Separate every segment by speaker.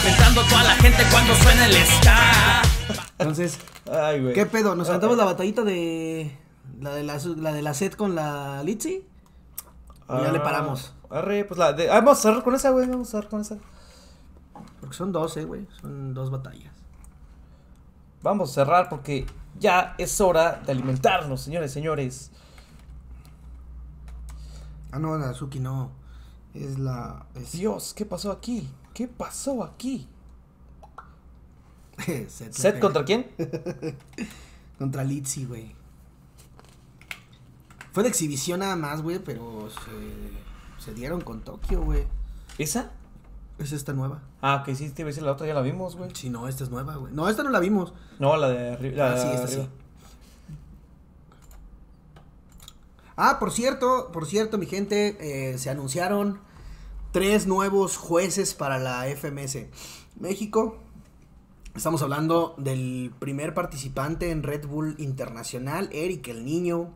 Speaker 1: Aventando a toda la gente cuando suena el ska.
Speaker 2: Entonces,
Speaker 3: Ay, güey.
Speaker 2: ¿qué pedo? ¿Nos aventamos la batallita de. La de la, la de la set con la Litzy? ¿O ya le
Speaker 3: Ah,
Speaker 2: paramos?
Speaker 3: Arre, pues la de... ah, vamos a cerrar con esa, güey. Vamos a cerrar con esa.
Speaker 2: Porque son dos, eh, güey. Son dos batallas.
Speaker 3: Vamos a cerrar porque ya es hora de alimentarnos, señores, señores.
Speaker 2: Ah, no, la Azuki no. Es la. Es
Speaker 3: Dios, ¿qué pasó aquí? ¿Qué pasó aquí?
Speaker 2: set,
Speaker 3: ¿Set
Speaker 2: güey.
Speaker 3: contra quién?
Speaker 2: Contra Litzy, güey. Fue de exhibición nada más, güey, pero se, se dieron con Tokio, güey.
Speaker 3: ¿Esa?
Speaker 2: Es esta nueva.
Speaker 3: Ah, que sí, te decir la otra ya la vimos, güey.
Speaker 2: Sí, no, esta es nueva, güey. No, esta no la vimos.
Speaker 3: No, la de arriba.
Speaker 2: Ah, sí, esta
Speaker 3: arriba.
Speaker 2: sí. Ah, por cierto, por cierto, mi gente, eh, se anunciaron tres nuevos jueces para la FMS México. Estamos hablando del primer participante en Red Bull Internacional, Eric el Niño,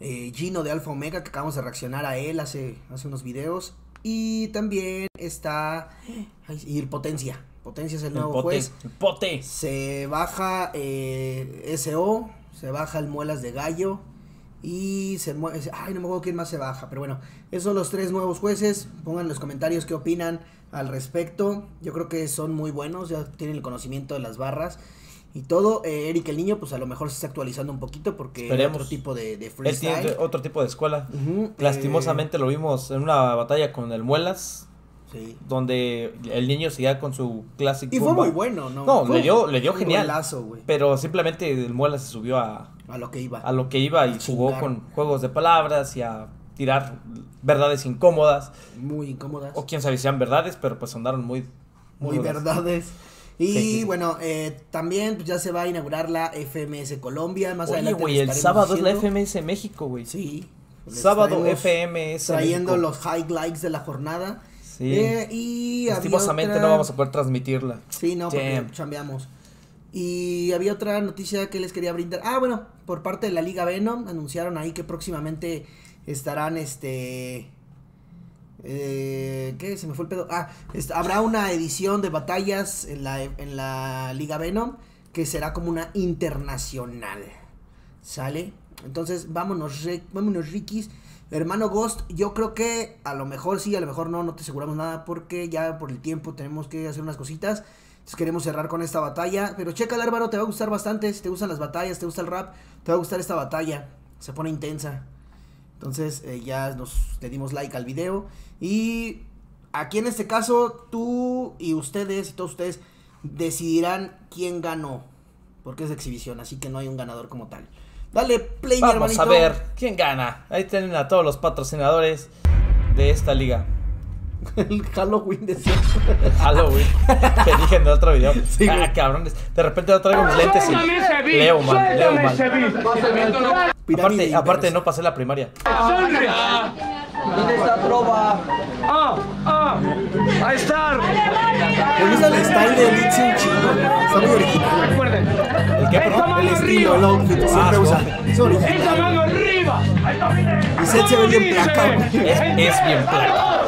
Speaker 2: eh, Gino de Alfa Omega, que acabamos de reaccionar a él hace, hace unos videos. Y también está y Potencia. Potencia es el
Speaker 3: El
Speaker 2: nuevo
Speaker 3: pote.
Speaker 2: juez.
Speaker 3: El pote.
Speaker 2: Se baja eh, SO, se baja el Muelas de Gallo y se mueve... Ay, no me acuerdo quién más se baja, pero bueno, esos son los tres nuevos jueces. Pongan en los comentarios qué opinan al respecto. Yo creo que son muy buenos, ya tienen el conocimiento de las barras y todo. Eh, Eric el Niño, pues a lo mejor se está actualizando un poquito porque
Speaker 3: Esperemos.
Speaker 2: otro tipo de, de
Speaker 3: Él
Speaker 2: freestyle.
Speaker 3: tiene otro tipo de escuela.
Speaker 2: Ujú,
Speaker 3: Lastimosamente lo vimos en una batalla con el Muelas,
Speaker 2: eh, sí.
Speaker 3: donde el niño seguía con su clásico.
Speaker 2: Y fue muy bueno, ¿no?
Speaker 3: No, le dio, le dio
Speaker 2: un
Speaker 3: genial.
Speaker 2: golazo,
Speaker 3: Pero simplemente el Muelas se subió a,
Speaker 2: a lo que iba.
Speaker 3: a lo que iba y jugó con juegos de palabras y a tirar verdades incómodas.
Speaker 2: Muy incómodas.
Speaker 3: O quién sabe si eran verdades, pero pues andaron muy...
Speaker 2: muy
Speaker 3: duras.
Speaker 2: verdades. Y
Speaker 3: Sí, sí, sí.
Speaker 2: bueno, eh, también pues, ya se va a inaugurar la FMS Colombia. Más
Speaker 3: Oye,
Speaker 2: adelante
Speaker 3: güey, el sábado es la. FMS México, güey.
Speaker 2: Sí.
Speaker 3: Sábado FMS
Speaker 2: Trayendo
Speaker 3: México.
Speaker 2: los highlights de la jornada.
Speaker 3: Sí.
Speaker 2: Eh, y
Speaker 3: Lastimosamente
Speaker 2: otra-
Speaker 3: no vamos a poder transmitirla.
Speaker 2: Sí, no, porque
Speaker 3: Damn.
Speaker 2: chambeamos. Y había otra noticia que les quería brindar. Ah, bueno, por parte de la Liga Venom anunciaron ahí que próximamente estarán este eh, ¿Qué? Se me fue el pedo. Ah, habrá una edición de batallas en la, en la Liga Venom que será como una internacional. ¿Sale? Entonces, vámonos, re- vámonos, Rikis. Hermano Ghost, yo creo que a lo mejor sí, a lo mejor no, no te aseguramos nada porque ya por el tiempo tenemos que hacer unas cositas. Entonces queremos cerrar con esta batalla. Pero checa, Álvaro, te va a gustar bastante. Si te gustan las batallas, te gusta el rap, te va a gustar esta batalla. Se pone intensa. Entonces eh, ya nos le dimos like al video. Y aquí en este caso, tú y ustedes y todos ustedes decidirán quién ganó. Porque es de exhibición, así que no hay un ganador como tal. Dale play,
Speaker 3: Vamos
Speaker 2: hermanito.
Speaker 3: a ver quién gana. Ahí tienen a todos los patrocinadores de esta liga.
Speaker 2: El Halloween de siempre.
Speaker 3: El Halloween. que dije en el otro video.
Speaker 2: Sí, güey.
Speaker 3: ah, cabrones. De repente no traigo mis lentes y leo mal, leo mal. Aparte, aparte no pasé la primaria.
Speaker 4: ¿Dónde está trova?
Speaker 5: ¡Ah! ¡Ah! ¡Ahí está!
Speaker 2: Me gusta el style de un chingo. Está muy original.
Speaker 5: Recuerden,
Speaker 3: ¿El qué, perdón?
Speaker 2: El estilo, el outfit, siempre
Speaker 3: Ah,
Speaker 2: usa. Es
Speaker 5: esa
Speaker 2: original.
Speaker 5: mano arriba.
Speaker 2: Y se ve bien placa,
Speaker 3: es bien placa.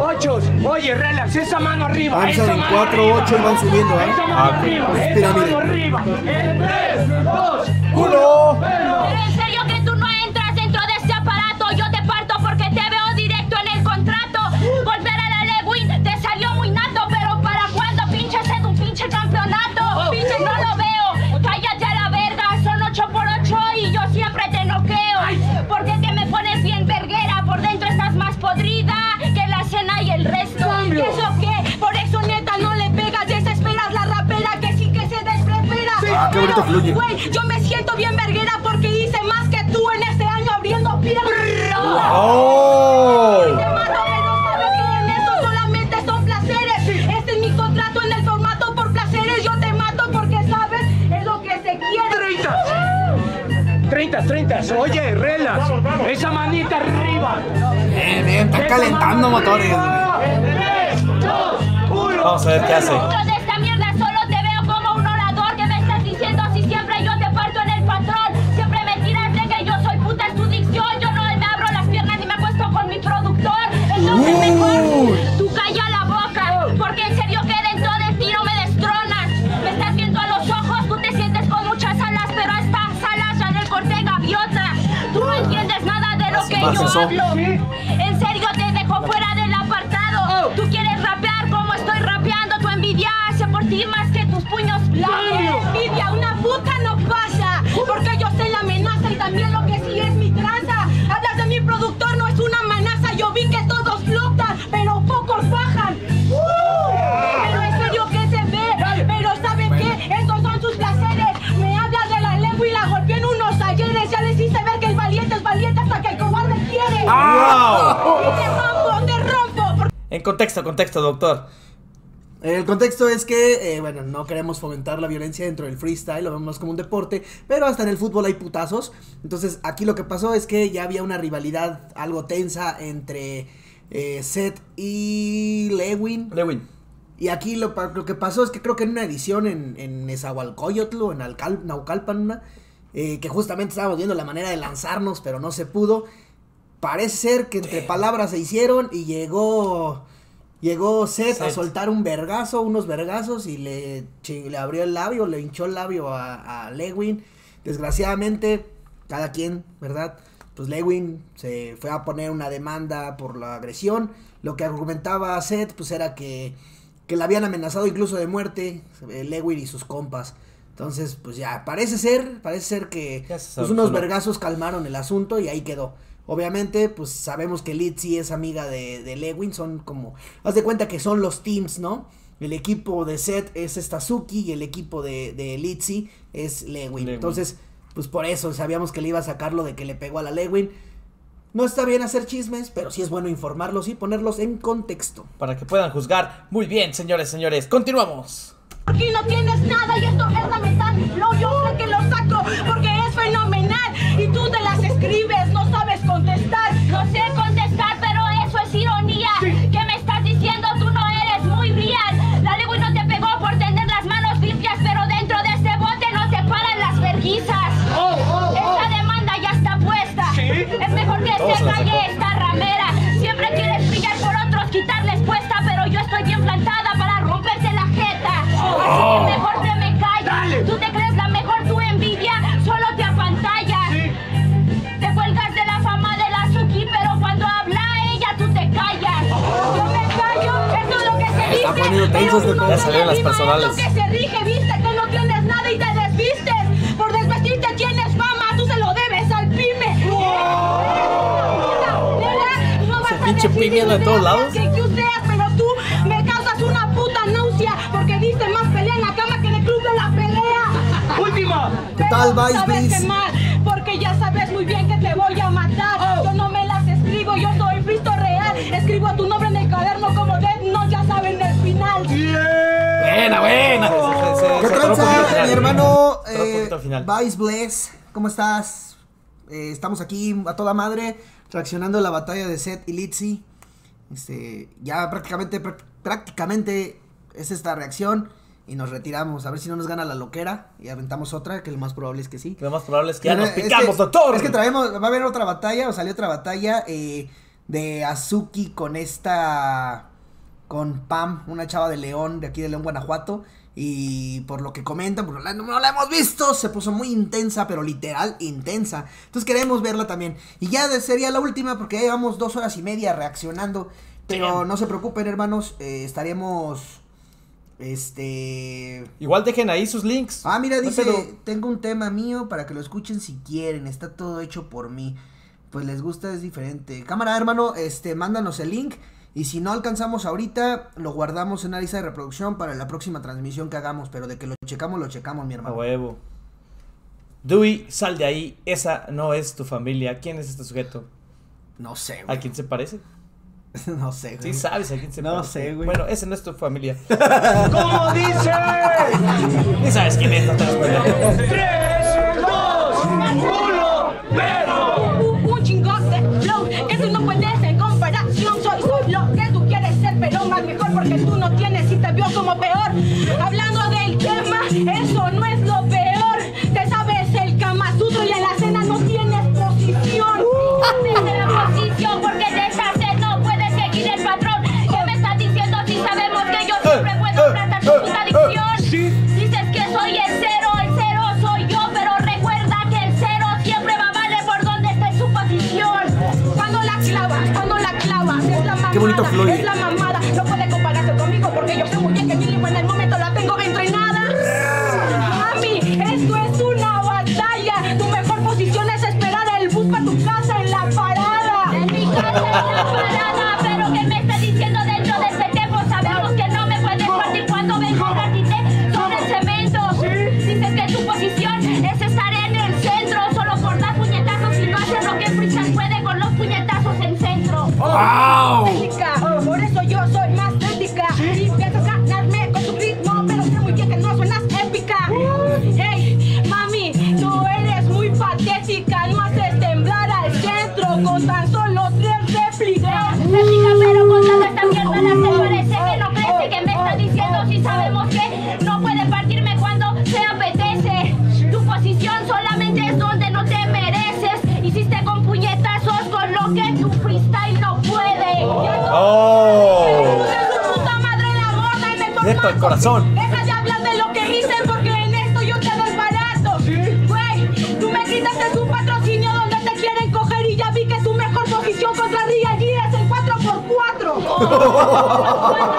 Speaker 5: Ochos, oye, relax, esa mano arriba.
Speaker 2: En
Speaker 5: mano
Speaker 2: 4, 8 y van subiendo.
Speaker 5: Esa mano arriba, esa mano arriba.
Speaker 6: Pero,
Speaker 2: fluye.
Speaker 6: güey, yo me siento bien verguera porque hice más que tú en este año abriendo piernas.
Speaker 3: ¡Oh!
Speaker 6: Te mato, pero sabes que en esto solamente son placeres. Este es mi contrato en el formato por placeres. Yo te mato porque sabes es lo que se quiere.
Speaker 5: 30. 30, 30. Oye, relax. Esa manita arriba.
Speaker 2: Bien, bien, está calentando motores.
Speaker 3: Vamos a ver qué hace. Contexto, doctor.
Speaker 2: El contexto es que, eh, bueno, no queremos fomentar la violencia dentro del freestyle, lo vemos como un deporte, pero hasta en el fútbol hay putazos. Entonces, aquí lo que pasó es que ya había una rivalidad algo tensa entre eh, Seth y Lewin.
Speaker 3: Lewin.
Speaker 2: Y aquí lo, lo que pasó es que creo que en una edición en, en Nezahualcóyotl o en Alcal- Naucalpan, una, eh, que justamente estábamos viendo la manera de lanzarnos, pero no se pudo. Parece ser que entre palabras se hicieron y llegó llegó Seth, a soltar un vergazo, unos vergazos y le, le abrió el labio, le hinchó el labio a, a Lewin. Desgraciadamente, cada quien, ¿verdad? Pues Lewin se fue a poner una demanda por la agresión. Lo que argumentaba Seth, pues era que, que le habían amenazado incluso de muerte, eh, Lewin y sus compas. Entonces, pues ya, parece ser, parece ser que pues unos vergazos calmaron el asunto y ahí quedó. Obviamente, pues sabemos que Litzy es amiga de, de Lewin, son como, haz de cuenta que son los teams, ¿no? El equipo de Seth es Stazuki y el equipo de, de Litzy es Lewin.
Speaker 3: Lewin.
Speaker 2: Entonces, pues por eso sabíamos que le iba a sacarlo de que le pegó a la Lewin. No está bien hacer chismes, pero sí es bueno informarlos y ponerlos en contexto.
Speaker 3: Para que puedan juzgar. Muy bien, señores, señores. Continuamos.
Speaker 6: Aquí no tienes nada y esto es lamentable. No, yo sé que lo saco porque es fenomenal. Y tú te las escribes, que mejor te me callas. Tú te crees la mejor, tu envidia solo te apantalla. Te cuelgas de la fama de la Suki, pero cuando habla ella tú te callas. Yo me callo, eso es lo que se dice.
Speaker 2: Está poniendo
Speaker 6: pero
Speaker 2: tensos
Speaker 6: tú
Speaker 2: de
Speaker 6: no
Speaker 3: salieron las personales.
Speaker 6: lo que se rige, viste que no tienes nada y te desvistes. Por desvestirte tienes fama, tú se lo debes al pyme. Nena, no vas a
Speaker 3: pinche
Speaker 6: decir
Speaker 3: pyme de todos lados.
Speaker 6: Que tú seas,
Speaker 2: tal, Vice,
Speaker 6: sabes
Speaker 2: please?
Speaker 6: que mal, porque ya sabes muy bien que te voy a matar. Yo no me las escribo, yo soy Cristo real. Escribo tu nombre en el cuaderno como Dead no ya saben el final.
Speaker 3: Buena, buena. Se, se-
Speaker 2: ¿Qué tranza, mi hermano? Eh,
Speaker 3: poquito al final.
Speaker 2: Vice Bless, ¿cómo estás? Eh, estamos aquí a toda madre, reaccionando a la batalla de Seth y Litzy. Este, ya prácticamente, prac- prácticamente es esta reacción. Y nos retiramos, a ver si no nos gana la loquera y aventamos otra, que lo más probable es que sí.
Speaker 3: Lo más probable es que ya nos picamos,
Speaker 2: que-
Speaker 3: doctor.
Speaker 2: Es que traemos, va a haber otra batalla, o salió otra batalla eh, de Azuki con esta, con Pam, una chava de León, de aquí de León, Guanajuato. Y por lo que comentan, pues no la, hemos visto, se puso muy intensa, pero literal intensa. Entonces queremos verla también. Y ya sería la última, porque ya llevamos dos horas y media reaccionando. Pero no se preocupen, hermanos, eh, estaremos, este...
Speaker 3: Igual dejen ahí sus links.
Speaker 2: Ah, mira,
Speaker 3: No
Speaker 2: dice, tengo un tema mío para que lo escuchen si quieren, está todo hecho por mí. Pues les gusta, es diferente. Cámara, hermano, este, mándanos el link. Y si no alcanzamos ahorita, lo guardamos en una lista de reproducción para la próxima transmisión que hagamos. Pero de que lo checamos, lo checamos, mi
Speaker 3: A
Speaker 2: hermano.
Speaker 3: huevo. Dewey, sal de ahí. Esa no es tu familia. ¿Quién es este sujeto?
Speaker 2: No sé,
Speaker 3: ¿A
Speaker 2: güey.
Speaker 3: quién se parece?
Speaker 2: No sé, güey.
Speaker 3: Sí sabes a quién se
Speaker 2: No sé, güey.
Speaker 3: Bueno, ese no es tu familia.
Speaker 5: ¿Cómo dice?
Speaker 3: Ni sabes quién es, no te
Speaker 5: ¡Tres, dos, uno,
Speaker 6: pero! Un chingón de flow, que tú no puedes en comparación. Soy, soy lo que
Speaker 4: tú quieres ser, pero más mejor porque tú no
Speaker 6: tienes y te
Speaker 4: vio como peor. El
Speaker 3: corazón.
Speaker 4: Deja de hablar de lo que dicen porque en esto yo te doy barato. Güey, tú me gritas es un patrocinio donde te quieren coger y ya vi que tu mejor posición contra Real G es el 4x4.
Speaker 6: Cuatro,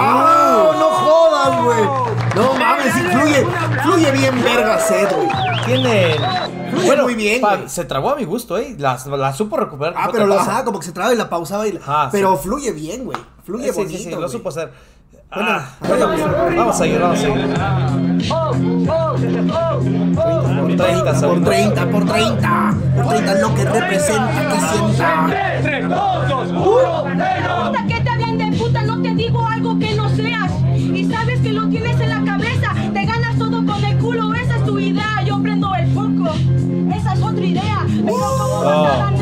Speaker 2: ¡Wow! ¡No jodas, güey! No mames, sí, fluye, fluye bien verga Sed, güey.
Speaker 3: Tienen.
Speaker 2: Fluye muy bien,
Speaker 3: pa-
Speaker 2: güey.
Speaker 3: se trabó a mi gusto, ¿eh? La, la supo recuperar.
Speaker 2: Ah, pero lo
Speaker 3: otra cosa.
Speaker 2: ajá, como que se traba y la pausaba y la- Pero
Speaker 3: sí.
Speaker 2: fluye bien, güey. Fluye
Speaker 3: Sí, sí,
Speaker 2: bonito,
Speaker 3: sí, lo
Speaker 2: güey.
Speaker 3: supo hacer.
Speaker 2: Bueno,
Speaker 3: Ah, bueno, vamos a seguir, vamos a seguir. Por 30
Speaker 2: Por
Speaker 3: segundos.
Speaker 2: 30, por 30. Por 30 lo que representa, que sienta.
Speaker 5: 3, 2, 2, 1,
Speaker 4: Hasta que te hablen de puta, no te digo Pero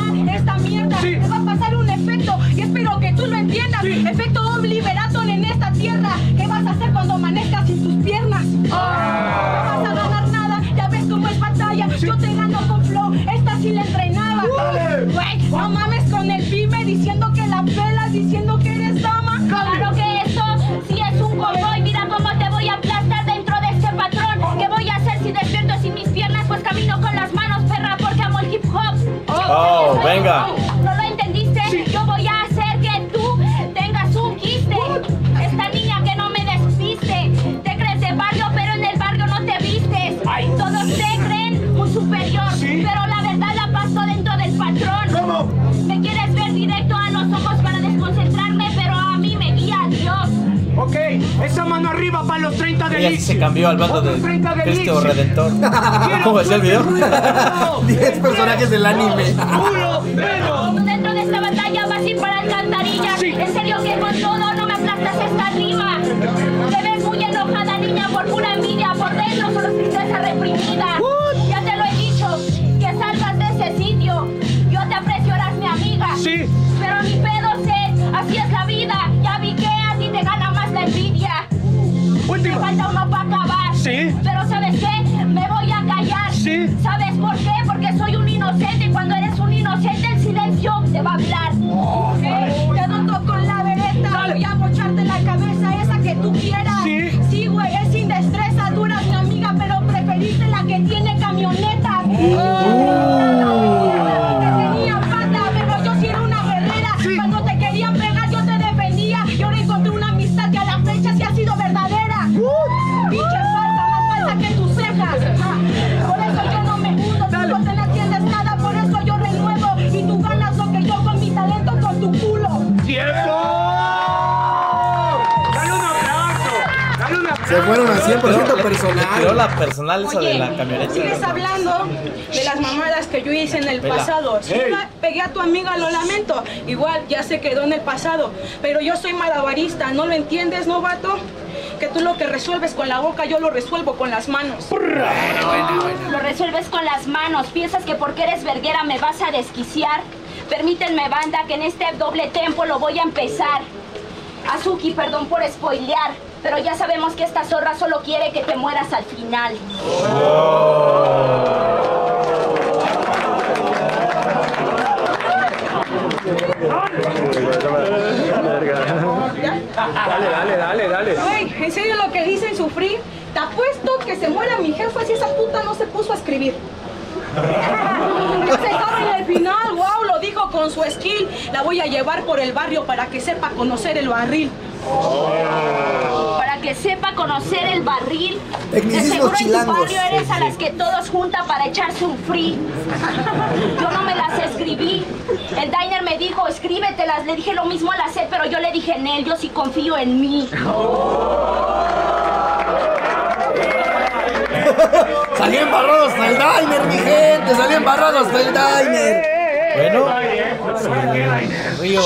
Speaker 3: venga.
Speaker 6: ¿No lo entendiste? Yo voy a hacer que tú tengas un quiste. Esta niña que no me despiste. Te crees de barrio, pero en el barrio no te vistes. Todos te creen un superior, pero la verdad la paso dentro del patrón.
Speaker 5: ¿Cómo?
Speaker 6: Me quieres ver directo a los ojos para desconcentrarme, pero a mí me guía Dios.
Speaker 5: Ok, esa mano arriba para los 30 de
Speaker 3: Ella se cambió al bando de
Speaker 5: Otros 30 de
Speaker 3: Cristo. Redentor. ¿Cómo decía el video?
Speaker 2: 10 personajes del anime.
Speaker 6: Por pura envidia. Por dentro solo tristeza reprimida.
Speaker 2: 100%
Speaker 3: Le tiró
Speaker 2: personal.
Speaker 3: la personal esa de
Speaker 4: Oye,
Speaker 3: la camioneta.
Speaker 4: sigues hablando de las mamadas que yo hice en el pasado. Sí,
Speaker 5: Ey.
Speaker 4: la- pegué a tu amiga, lo lamento. Igual ya se quedó en el pasado. Pero yo soy malabarista, ¿no lo entiendes, no, vato? Que tú lo que resuelves con la boca, yo lo resuelvo con las manos.
Speaker 6: Lo resuelves con las manos. ¿Piensas que porque eres verguera me vas a desquiciar? Permítanme, banda, que en este doble tempo lo voy a empezar. Azuki, perdón por spoilear, pero ya sabemos que esta zorra solo quiere que te mueras al final.
Speaker 5: Dale, dale, dale, dale.
Speaker 4: Güey, en serio lo que dicen sufrir. Te apuesto que se muera mi jefa si esa puta no se puso a escribir. Ese en el final, wow, lo dijo con su skill. La voy a llevar por el barrio para que sepa conocer el barril.
Speaker 6: Para que sepa conocer el barril. De seguro en tu barrio eres a las que todos juntan para echarse un free. Yo no me las escribí. El diner me dijo, escríbetelas. Le dije lo mismo a la sed, pero yo le dije en él, yo sí confío en mí.
Speaker 2: Salí embarrado hasta el diner, mi gente. Salí embarrado hasta el diner.
Speaker 3: Bueno, Río,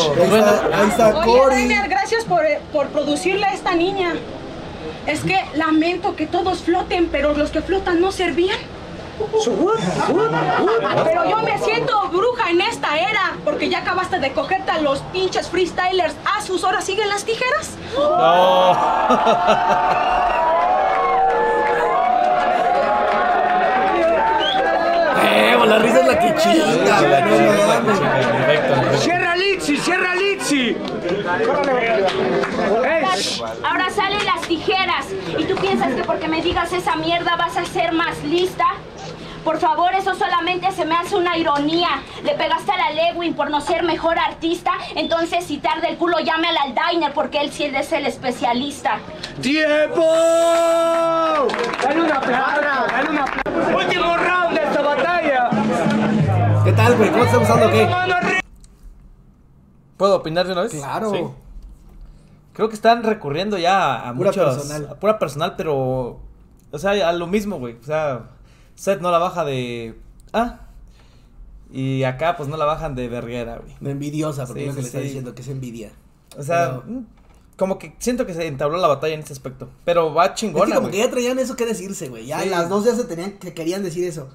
Speaker 2: Ahí está, Cory.
Speaker 4: Gracias por, eh, por producirle a esta niña. Es que lamento que todos floten, pero los que flotan no servían. Pero yo me siento bruja en esta era, porque ya acabaste de cogerte a los pinches freestylers. A sus horas siguen las tijeras.
Speaker 2: Eh, la risa es la que chinga, güey.
Speaker 5: ¡Cierra Litsi! ¡Cierra Litsi!
Speaker 6: Ahora salen las tijeras. ¿Y tú piensas que porque me digas esa mierda vas a ser más lista? Por favor, eso solamente se me hace una ironía. Le pegaste a la Lewin por no ser mejor artista. Entonces, si tarda el culo, llame al Aldiner porque él sí es el especialista.
Speaker 5: ¡Tiempo! Dale un aplauso, dale un aplauso. Último round
Speaker 2: tal, güey? ¿Cómo te está gustando qué?
Speaker 3: ¿Puedo opinar de una vez?
Speaker 2: Claro.
Speaker 3: Sí. Creo que están recurriendo ya a
Speaker 2: Pura
Speaker 3: muchos.
Speaker 2: personal.
Speaker 3: a pura personal, pero. O sea, a lo mismo, güey. O sea, Seth no la baja de. Ah. Y acá, pues no la bajan de verguera, güey.
Speaker 2: Me envidiosa, porque
Speaker 3: Sí,
Speaker 2: es lo que
Speaker 3: sí,
Speaker 2: le está diciendo, que es envidia.
Speaker 3: O sea,
Speaker 2: Pero-
Speaker 3: mm, como que siento que se entabló la batalla en ese aspecto. Pero va
Speaker 2: Es que
Speaker 3: chingona,
Speaker 2: como que ya traían eso que decirse, güey. Ya las dos ya se tenían, que querían decir eso.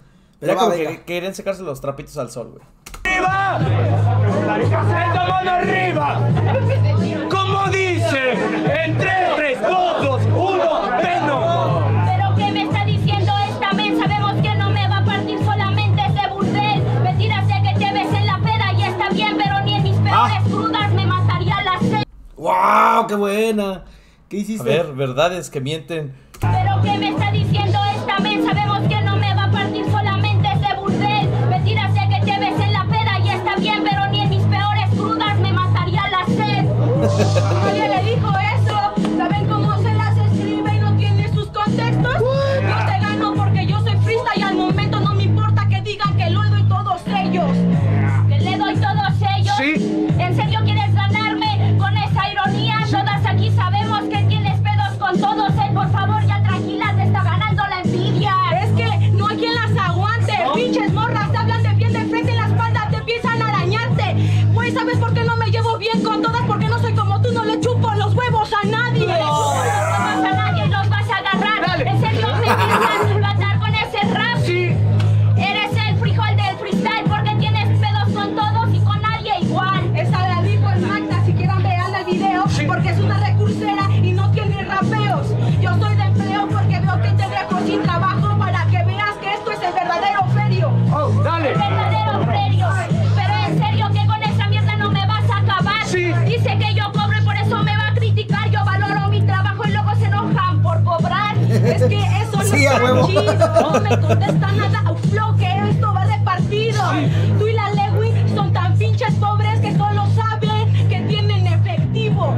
Speaker 2: Pero
Speaker 3: Ya
Speaker 2: va,
Speaker 3: como
Speaker 2: venga.
Speaker 3: que querían secarse los trapitos al sol, güey.
Speaker 5: ¡Arriba! ¡Esta mano arriba! Como dice, en tres, tres, dos, dos, uno, Venom.
Speaker 6: ¿Pero qué me está diciendo esta men? Sabemos que no me va a partir solamente ese burdel. Mentira, sé que te ves en la peda y está bien, pero ni en mis peores crudas me mataría la sed.
Speaker 2: ¡Wow! ¡Qué buena! ¿Qué
Speaker 3: A
Speaker 2: hiciste?
Speaker 3: ver, verdades que mienten.
Speaker 6: ¿Pero qué me está diciendo esta men? Sabemos
Speaker 5: Oh.
Speaker 4: Tú y la Lewin son tan pinches pobres que solo saben que tienen efectivo.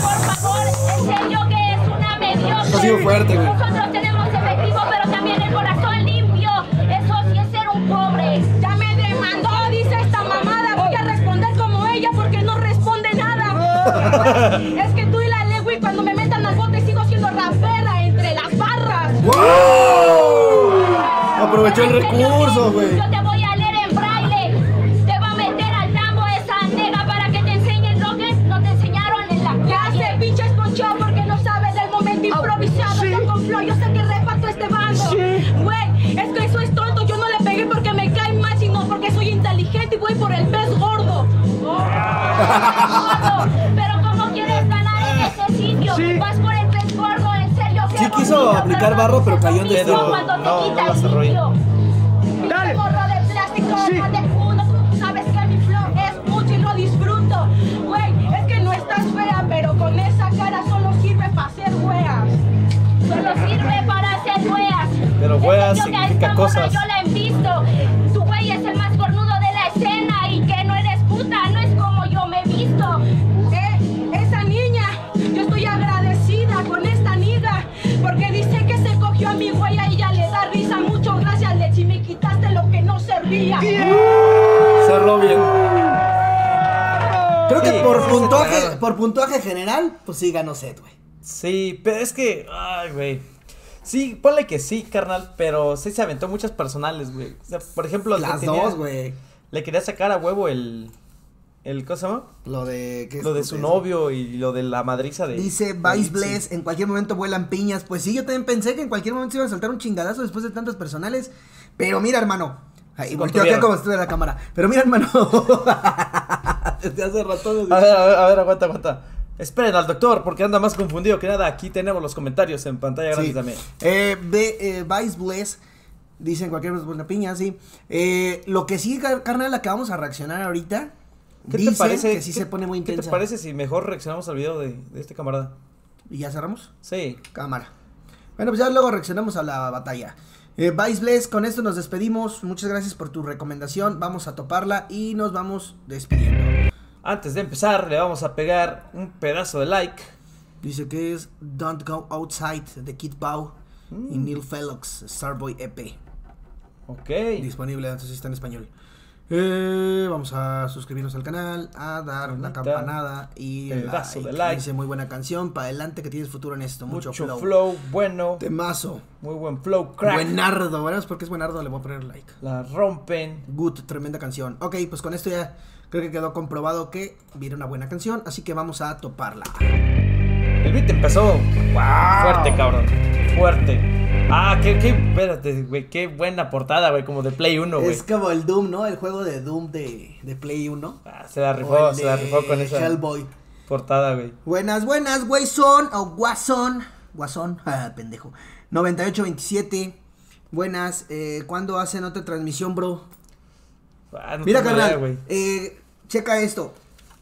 Speaker 6: Por favor, en serio que es una mediocre.
Speaker 2: Ha sido fuerte, güey.
Speaker 6: Nosotros tenemos efectivo, pero también el corazón limpio. Eso sí es ser un pobre.
Speaker 4: Ya me demandó, dice esta mamada. Voy a responder como ella porque no responde nada.
Speaker 2: Aprovechó el
Speaker 6: En serio que
Speaker 2: recurso, güey.
Speaker 6: Yo te voy a leer en braille. Te va a meter al tambo esa nega para que te enseñen lo que no te enseñaron en la
Speaker 4: Ya
Speaker 6: calle.
Speaker 4: se pinche esponchó porque no sabe del momento improvisado. Yo con flow, yo sé que reparto este bando. Güey, es que eso es tonto. Yo no le pegué porque me cae mal, sino porque soy inteligente y voy por el pez gordo.
Speaker 2: sacar barro, pero cayó en
Speaker 3: Pero-.
Speaker 6: Cuando te
Speaker 3: no,
Speaker 6: quita
Speaker 3: no
Speaker 6: el.
Speaker 5: Dale.
Speaker 6: Pinche gorro de plástico,
Speaker 5: Sí.
Speaker 6: más de uno. Tú sabes que mi flow es mucho y lo disfruto. Güey, es que no estás fea, pero con esa cara solo sirve para hacer weas. Solo sirve para hacer weas.
Speaker 3: Pero
Speaker 6: Es que
Speaker 3: weas
Speaker 6: yo que
Speaker 3: significa
Speaker 6: morra
Speaker 3: cosas.
Speaker 6: Yo la he visto.
Speaker 2: Puntuaje, por puntuaje general, pues sí ganó Seth, güey.
Speaker 3: Sí, pero es que, ay, güey. Sí, ponle que sí, carnal, pero sí se aventó muchas personales, güey. O sea, por ejemplo,
Speaker 2: Las
Speaker 3: tenía-
Speaker 2: dos, güey.
Speaker 3: Le quería sacar a huevo el. el ¿Cómo se llama?
Speaker 2: Lo de ¿qué es
Speaker 3: Lo de su novio y lo de la madriza de.
Speaker 2: Dice Vice. Bless, en cualquier momento vuelan piñas. Pues sí, yo también pensé que en cualquier momento se iba a saltar un chingadazo después de tantas personales. Pero mira, hermano. Ay,
Speaker 3: Se
Speaker 2: volteo acá como estoy en la cámara. Pero mira, hermano. Desde hace rato.
Speaker 3: A ver, a ver, a ver, aguanta, aguanta. Esperen al doctor porque anda más confundido que nada. Aquí tenemos los comentarios en pantalla grande
Speaker 2: Sí.
Speaker 3: también.
Speaker 2: Eh, ve, eh, Vice Bless. Dice en cualquier buena piña, sí. Eh, lo que sí, car- carnal, la que vamos a reaccionar ahorita.
Speaker 3: ¿Qué te parece?
Speaker 2: que sí
Speaker 3: qué-
Speaker 2: se pone muy
Speaker 3: ¿Qué
Speaker 2: intensa.
Speaker 3: te parece si mejor reaccionamos al video de, de este camarada?
Speaker 2: ¿Y ya cerramos?
Speaker 3: Sí.
Speaker 2: Cámara. Bueno, pues ya luego reaccionamos a la batalla. Eh, Vice Bless, con esto nos despedimos. Muchas gracias por tu recomendación. Vamos a toparla y nos vamos despidiendo.
Speaker 3: Antes de empezar, le vamos a pegar un pedazo de like.
Speaker 2: Dice que es Don't Go Outside de Kid Bow y
Speaker 3: Mm.
Speaker 2: Neil Felix, Starboy EP.
Speaker 3: Ok.
Speaker 2: Disponible, entonces está en español. Eh, vamos a suscribirnos al canal, a dar la campanada y el like.
Speaker 3: de like.
Speaker 2: Dice muy buena canción, para adelante que tienes futuro en esto, mucho,
Speaker 3: Mucho
Speaker 2: flow.
Speaker 3: flow. bueno.
Speaker 2: Temazo.
Speaker 3: Muy buen flow, crack.
Speaker 2: Buenardo, ¿verdad? Porque es buenardo, le voy a poner like.
Speaker 3: La rompen.
Speaker 2: Good, tremenda canción. Ok, pues con esto ya creo que quedó comprobado que viene una buena canción, así que vamos a toparla.
Speaker 3: El beat empezó fuerte, cabrón. Fuerte. Ah, qué, qué, espérate, güey, qué buena portada, güey, como de Play 1, güey.
Speaker 2: es como el Doom, ¿no? El juego de Doom de, de Play 1.
Speaker 3: Ah, se la rifó, se la rifó con esa
Speaker 2: Hellboy.
Speaker 3: portada, güey.
Speaker 2: Buenas, buenas, Guasón o Guasón. Guasón, ah, pendejo. 9827. Buenas, eh, ¿cuándo hacen otra transmisión, bro?
Speaker 3: Ah, no
Speaker 2: Mira,
Speaker 3: idea,
Speaker 2: carnal,
Speaker 3: güey.
Speaker 2: eh, checa esto.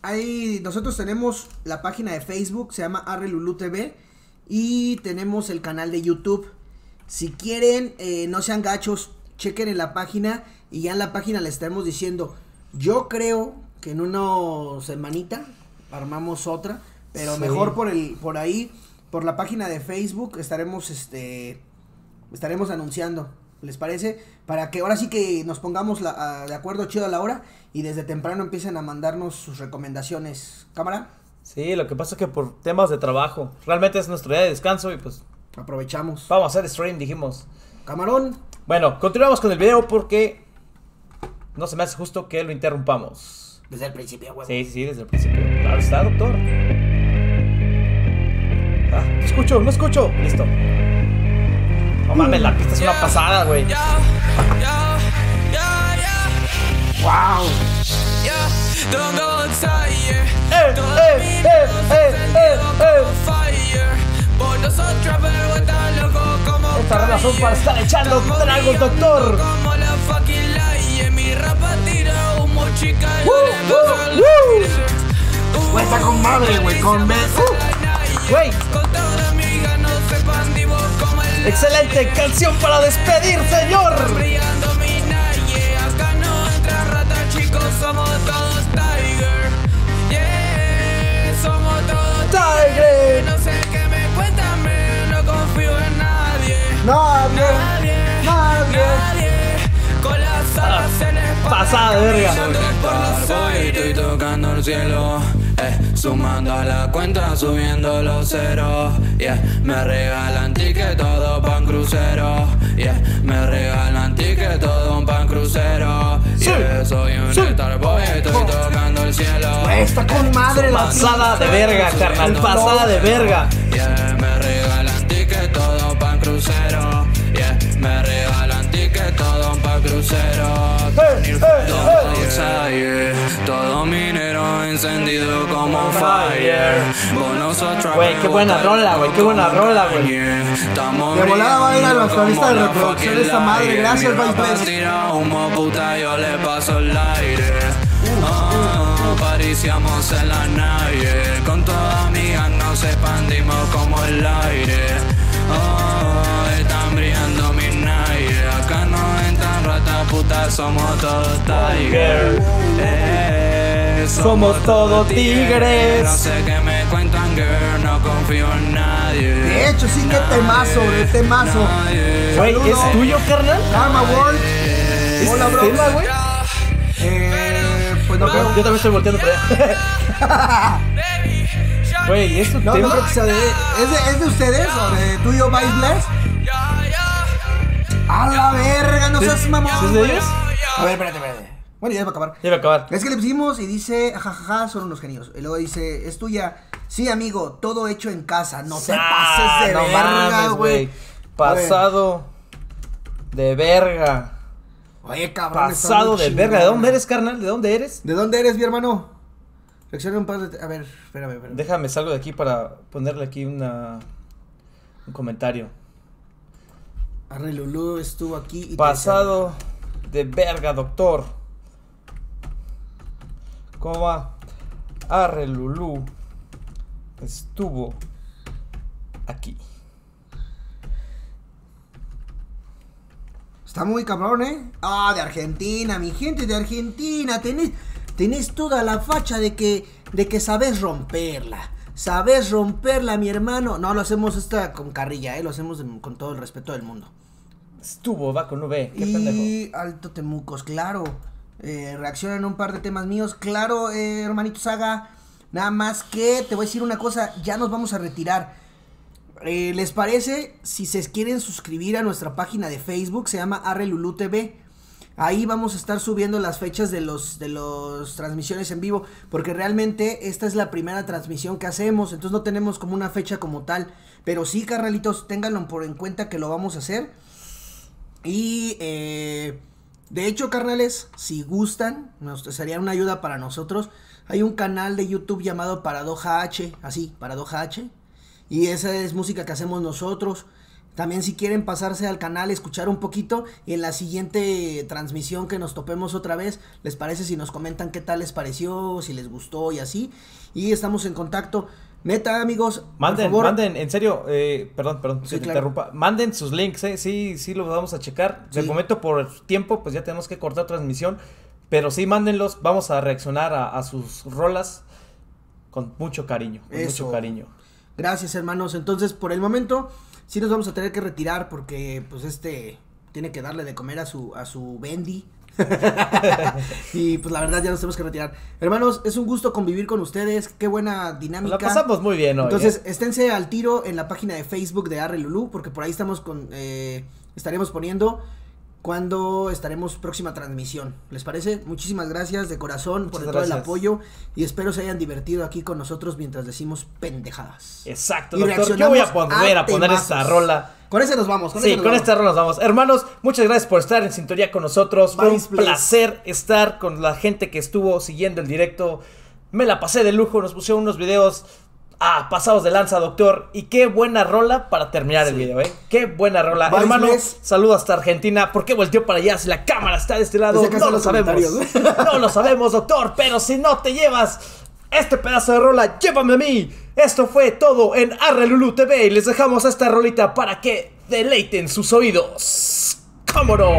Speaker 2: Ahí nosotros tenemos la página de Facebook, se llama Arrelulu TV. Y tenemos el canal de YouTube. Si quieren, eh, no sean gachos, chequen en la página. Y ya en la página les estaremos diciendo. Yo creo que en una semanita armamos otra. Pero
Speaker 3: Sí.
Speaker 2: mejor por el, por ahí, por la página de Facebook, estaremos este estaremos anunciando. ¿Les parece? Para que ahora sí que nos pongamos la- a- de acuerdo chido a la hora y desde temprano empiecen a mandarnos sus recomendaciones. ¿Cámara?
Speaker 3: Sí, lo que pasa es que por temas de trabajo, realmente es nuestro día de descanso y pues
Speaker 2: Aprovechamos.
Speaker 3: vamos a hacer stream, dijimos.
Speaker 2: Camarón.
Speaker 3: Bueno, continuamos con el video porque no se me hace justo que lo interrumpamos.
Speaker 2: Desde el principio, huevo.
Speaker 3: Sí, sí, sí, desde el principio. Claro está, doctor. Ah, no escucho, no escucho. Listo. No mames, la pista es una pasada, güey.
Speaker 2: ¡Wow!
Speaker 7: Don't go outside, yeah.
Speaker 3: ¡Eh, eh, eh,
Speaker 7: Fire. Vos no sos trapper, vos estás loco como
Speaker 3: Esta relación para estar echando tragos, doctor.
Speaker 7: Como la fucking light, yeah. Mi rapa tira humo, chica. yo
Speaker 3: Uh,
Speaker 7: le bajo
Speaker 3: uh,
Speaker 7: la
Speaker 3: uh.
Speaker 7: Uh,
Speaker 2: Güey, está con madre, güey, con me-
Speaker 3: Uh, Güey, excelente canción para despedir, señor.
Speaker 7: Acá no entra rata, chicos, somos todos Tiger. Yeah, somos todos
Speaker 3: Tigre. Pasada de verga.
Speaker 7: Estoy tocando el cielo, eh, sumando a la cuenta, subiendo los ceros. Yeah, me regalan ticket todo pan crucero. Yeah, me regalan ticket todo un pan crucero. Yeah, soy un
Speaker 3: sí.
Speaker 7: Starboy, estoy tocando el cielo.
Speaker 2: Está con madre la
Speaker 3: Pasada de verga, carnal. Pasada de verga.
Speaker 7: Yeah, me regalan ticket todo pan crucero. Yeah, me regalan ticket todo pa' crucero. Todo minero encendido como fire.
Speaker 3: Güey, qué buena rola, güey, qué buena rola, güey.
Speaker 2: De volada va a ir a nuestra lista de reproducción
Speaker 7: fucking
Speaker 2: esta madre. Gracias,
Speaker 7: Mi
Speaker 2: Vice
Speaker 7: ropa
Speaker 2: Bless.
Speaker 7: tira humo, puta, yo le paso el aire. Ah, pariciamos en la nave. Con nos expandimos como el aire. Putas, somos todos tiger. Eh,
Speaker 3: Somos todos tigres.
Speaker 7: No sé qué me cuentan, girl, no confío en nadie.
Speaker 2: De hecho, sí, qué temazo, de temazo.
Speaker 7: Nadie.
Speaker 3: Güey, ¿es tuyo, carnal?
Speaker 2: Karma World.
Speaker 3: ¿Es
Speaker 2: Hola, bro.
Speaker 3: tema, güey?
Speaker 2: Eh, pues no.
Speaker 3: Yo también estoy volteando por allá. Güey, ¿es tu
Speaker 2: No,
Speaker 3: tema?
Speaker 2: no creo que sea de. ¿Es de, es de ustedes o de tuyo, Vice Bless? A la verga, no seas mamón.
Speaker 3: ¿Sí es de ellos?
Speaker 2: A ver, espérate, espérate. Bueno, ya va a acabar.
Speaker 3: Ya va a acabar.
Speaker 2: Es que le pusimos y dice, jajaja, son unos genios. Y luego dice, es tuya. Sí, amigo, todo hecho en casa. No te
Speaker 3: Ah,
Speaker 2: pases de
Speaker 3: no
Speaker 2: verga,
Speaker 3: mames,
Speaker 2: güey.
Speaker 3: Pasado de verga.
Speaker 2: Oye, cabrón.
Speaker 3: Pasado de verga. ¿De dónde eres, carnal? ¿De dónde eres?
Speaker 2: ¿De dónde eres, mi hermano? Reacciona un par de... A ver, espérame, espérame.
Speaker 3: Déjame salgo de aquí para ponerle aquí una un comentario.
Speaker 2: Arre Lulú estuvo aquí y
Speaker 3: Pasado de verga, doctor. ¿Cómo va? Arre Lulú estuvo aquí.
Speaker 2: Está muy cabrón, ¿eh? Ah, de Argentina, mi gente de Argentina. Tenés, tenés toda la facha de que, de que sabes romperla. Sabes romperla, mi hermano. No, lo hacemos esta con carrilla, ¿eh? Lo hacemos con todo el respeto del mundo.
Speaker 3: Estuvo, va con V. Qué pendejo.
Speaker 2: Y Alto Temucos, claro. Eh, reaccionan a un par de temas míos. Claro, eh, hermanito Saga. Nada más que te voy a decir una cosa. Ya nos vamos a retirar. Eh, ¿Les parece? Si se quieren suscribir a nuestra página de Facebook, se llama Arrelulu TV. Ahí vamos a estar subiendo las fechas de los de las transmisiones en vivo, porque realmente esta es la primera transmisión que hacemos, entonces no tenemos como una fecha como tal, pero sí, carnalitos, ténganlo por en cuenta que lo vamos a hacer. Y eh, de hecho, carnales, si gustan, nos sería una ayuda para nosotros. Hay un canal de YouTube llamado Paradoja H, así, Paradoja H. Y esa es música que hacemos nosotros. También si quieren pasarse al canal, escuchar un poquito y en la siguiente transmisión que nos topemos otra vez, les parece si nos comentan qué tal les pareció, si les gustó y así. Y estamos en contacto. Neta, amigos,
Speaker 3: Manden,
Speaker 2: por favor,
Speaker 3: manden, en serio, eh, perdón, perdón,
Speaker 2: Sí,
Speaker 3: que
Speaker 2: claro.
Speaker 3: interrumpa. Manden sus links, eh, sí, sí los vamos a checar. De
Speaker 2: Sí.
Speaker 3: momento por tiempo, pues ya tenemos que cortar transmisión. Pero sí, mándenlos, vamos a reaccionar a, a sus rolas con mucho cariño, con
Speaker 2: Eso.
Speaker 3: mucho cariño.
Speaker 2: Gracias, hermanos. Entonces, por el momento, sí nos vamos a tener que retirar porque, pues, este tiene que darle de comer a su a su Bendy. y pues la verdad ya nos tenemos que retirar. Hermanos, es un gusto convivir con ustedes. Qué buena dinámica.
Speaker 3: La pasamos muy bien hoy.
Speaker 2: Entonces,
Speaker 3: eh.
Speaker 2: esténse al tiro en la página de Facebook de Arre Lulú, porque por ahí estamos con eh, estaremos poniendo cuando estaremos próxima transmisión. ¿Les parece? Muchísimas gracias de corazón por todo el apoyo y espero se hayan divertido aquí con nosotros mientras decimos pendejadas.
Speaker 3: Exacto,
Speaker 2: Y
Speaker 3: doctor. Yo voy a volver a, poner esta rola.
Speaker 2: Con ese nos vamos. Con
Speaker 3: Sí, con
Speaker 2: vamos.
Speaker 3: esta rola nos vamos. Hermanos, muchas gracias por estar en sintonía con nosotros. Fue un placer estar con la gente que estuvo siguiendo el directo. Me la pasé de lujo, nos pusieron unos videos ah, pasados de lanza, doctor. Y qué buena rola para terminar el video, ¿eh? Qué buena rola.
Speaker 2: Vice
Speaker 3: Hermano, saludo hasta Argentina. ¿Por qué volteó para allá si la cámara está de este lado? No lo sabemos. No lo sabemos, doctor. Pero si no te llevas este pedazo de rola, llévame a mí. Esto fue todo en Arre Lulu TV y les dejamos esta rolita para que deleiten sus oídos. ¡Cómo no!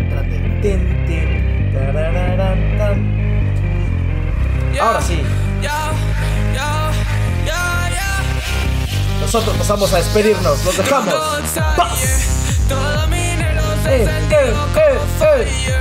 Speaker 2: Espérate.
Speaker 3: Tin, tin, tarararán, tan. Ahora sí, nosotros pasamos a despedirnos, los dejamos. ¡Paz! Eh, eh, eh.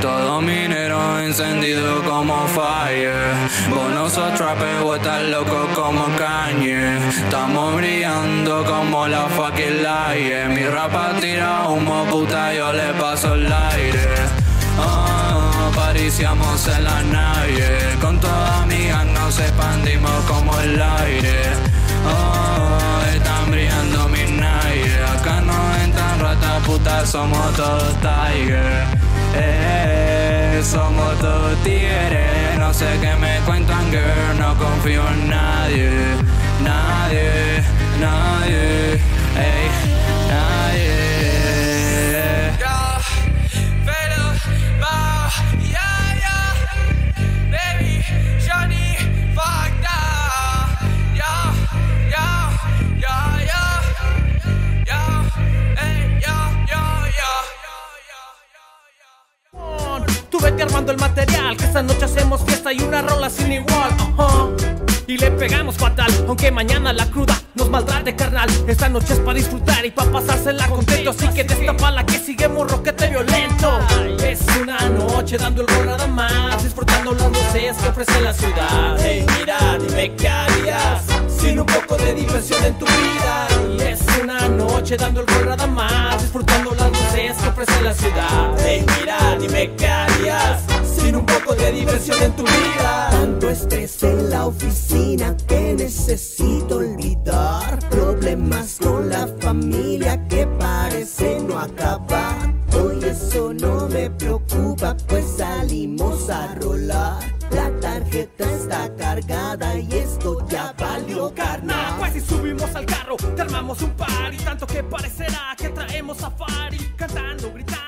Speaker 7: Todo minero encendido como fire, vos no sos vos estás loco como Kanye, estamos brillando como la fucking light, mi rapa tira humo puta, yo le paso el aire. Ah, pariciamos en la nave Con toda mi gang nos expandimos como el aire. Ah, Están brillando mis naires Acá no entran ratas putas, somos todos tiger eh, Somos todos tigres. No sé qué me cuentan girl. No confío en nadie Nadie, nadie. Ey,
Speaker 3: vete armando el material, que esta noche hacemos fiesta y una rola sin igual. Y le pegamos fatal, aunque mañana la cruda nos maltrate carnal. Esta noche es para disfrutar y para pasársela contento. Así que destapa la que seguimos roquete violento. Es una noche dando el rol nada más, disfrutando las luces que ofrece la ciudad. Hey, mira, dime qué harías sin un poco de diversión en tu vida. Y es una noche dando el rol nada más, disfrutando las luces que ofrece la ciudad. Hey, mira, dime qué harías sin un poco de diversión en tu vida.
Speaker 2: Tanto estrés en la oficina que necesito olvidar. Problemas con la familia que parece no acabar. Hoy eso no me preocupa, pues salimos a rolar. La tarjeta está cargada y esto ya valió carnal.
Speaker 3: pues si subimos al carro, te armamos un par y tanto que parecerá que traemos safari, cantando, gritando.